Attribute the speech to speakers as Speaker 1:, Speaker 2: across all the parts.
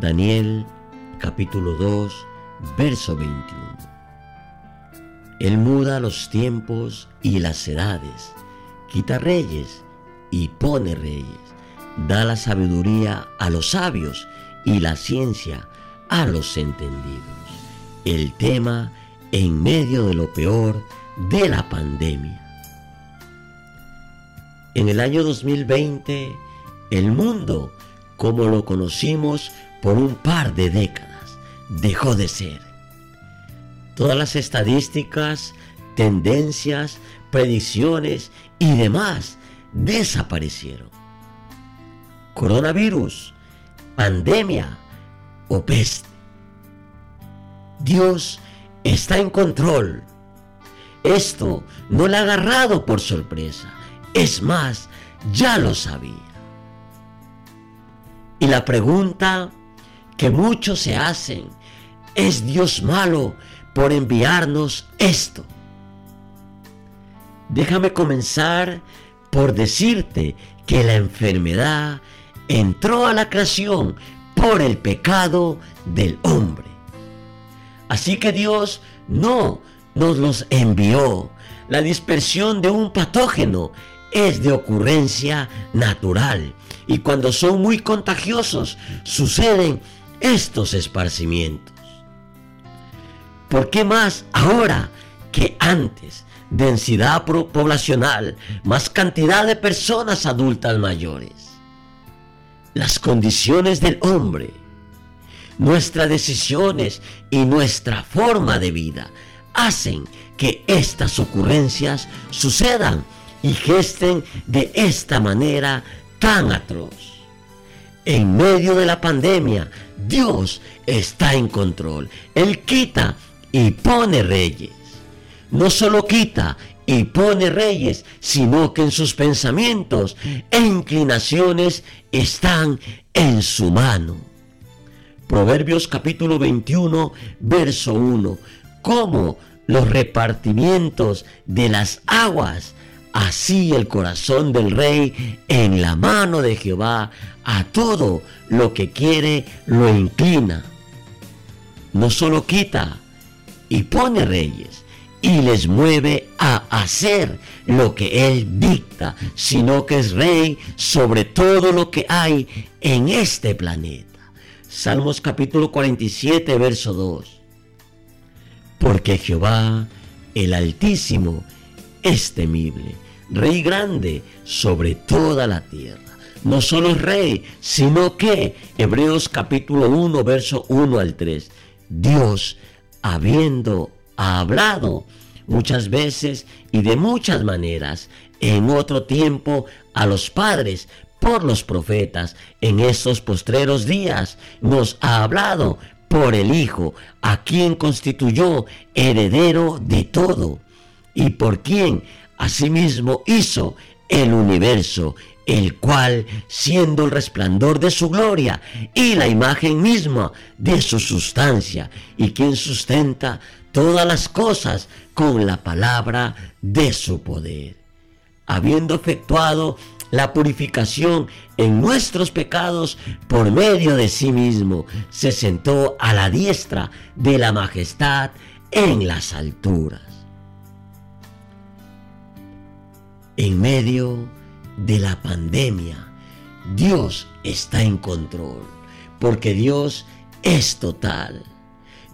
Speaker 1: Daniel capítulo 2, verso 21. Él muda los tiempos y las edades, quita reyes y pone reyes, da la sabiduría a los sabios y la ciencia a los entendidos. El tema en medio de lo peor de la pandemia. En el año 2020, el mundo, como lo conocimos por un par de décadas, dejó de ser. Todas las estadísticas, tendencias, predicciones y demás desaparecieron. Coronavirus, pandemia o peste. Dios está en control. Esto no le ha agarrado por sorpresa. Es más, ya lo sabía. Y la pregunta que muchos se hacen, ¿es Dios malo por enviarnos esto? Déjame comenzar por decirte que la enfermedad entró a la creación por el pecado del hombre. Así que Dios no nos los envió. La dispersión de un patógeno es de ocurrencia natural y cuando son muy contagiosos suceden estos esparcimientos. ¿Por qué más ahora que antes? Densidad poblacional, más cantidad de personas adultas mayores. Las condiciones del hombre, nuestras decisiones y nuestra forma de vida hacen que estas ocurrencias sucedan y gesten de esta manera tan atroz. En medio de la pandemia, Dios está en control. Él quita y pone reyes. No solo quita y pone reyes, sino que en sus pensamientos e inclinaciones están en su mano. Proverbios capítulo 21, verso 1. Como los repartimientos de las aguas, así el corazón del rey en la mano de Jehová, a todo lo que quiere lo inclina. No solo quita y pone reyes y les mueve a hacer lo que él dicta, sino que es rey sobre todo lo que hay en este planeta. Salmos capítulo 47, verso 2. Porque Jehová, el Altísimo, es temible, Rey grande sobre toda la tierra. No solo es rey, sino que, Hebreos capítulo 1, verso 1 al 3, Dios, habiendo hablado muchas veces y de muchas maneras, en otro tiempo a los padres por los profetas en estos postreros días nos ha hablado por el Hijo, a quien constituyó heredero de todo, y por quien asimismo hizo el universo, el cual, siendo el resplandor de su gloria y la imagen misma de su sustancia, y quien sustenta todas las cosas con la palabra de su poder, habiendo efectuado la purificación en nuestros pecados por medio de sí mismo, se sentó a la diestra de la majestad en las alturas. En medio de la pandemia, Dios está en control, porque Dios es total.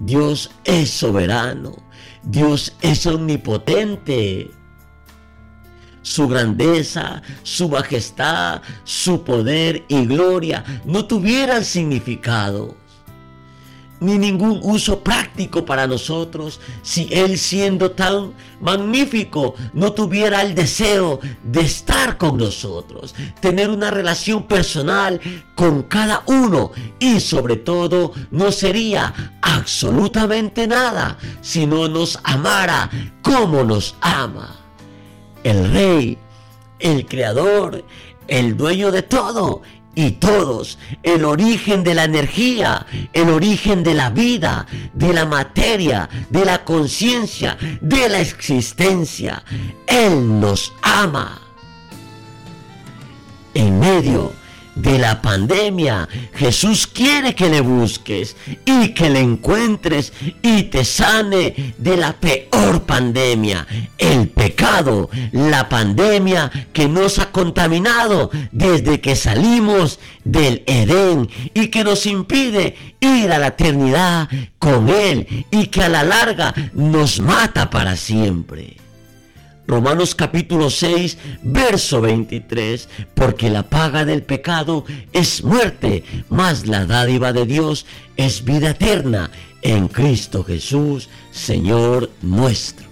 Speaker 1: Dios es soberano. Dios es omnipotente su grandeza, su majestad, su poder y gloria no tuvieran significado ni ningún uso práctico para nosotros si Él siendo tan magnífico no tuviera el deseo de estar con nosotros, tener una relación personal con cada uno y sobre todo no sería absolutamente nada si no nos amara como nos ama. El rey, el creador, el dueño de todo y todos, el origen de la energía, el origen de la vida, de la materia, de la conciencia, de la existencia. Él nos ama. En medio de la pandemia. Jesús quiere que le busques y que le encuentres y te sane de la peor pandemia, el pecado, la pandemia que nos ha contaminado desde que salimos del Edén y que nos impide ir a la eternidad con Él y que a la larga nos mata para siempre. Romanos capítulo 6, verso 23, porque la paga del pecado es muerte, mas la dádiva de Dios es vida eterna en Cristo Jesús, Señor nuestro.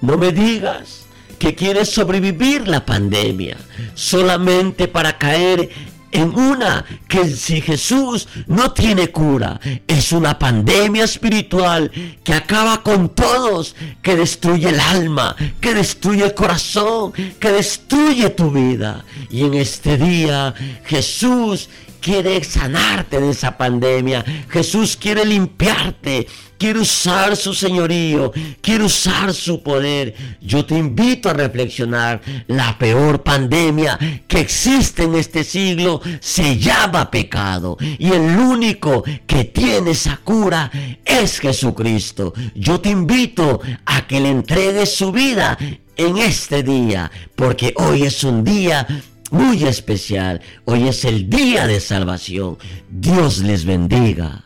Speaker 1: No me digas que quieres sobrevivir la pandemia solamente para caer en una que si Jesús no tiene cura, es una pandemia espiritual que acaba con todos, que destruye el alma, que destruye el corazón, que destruye tu vida. Y en este día Jesús quiere sanarte de esa pandemia. Jesús quiere limpiarte. Quiere usar su señorío. Quiere usar su poder. Yo te invito a reflexionar. La peor pandemia que existe en este siglo se llama pecado. Y el único que tiene esa cura es Jesucristo. Yo te invito a que le entregues su vida en este día, porque hoy es un día muy especial. Hoy es el día de salvación. Dios les bendiga.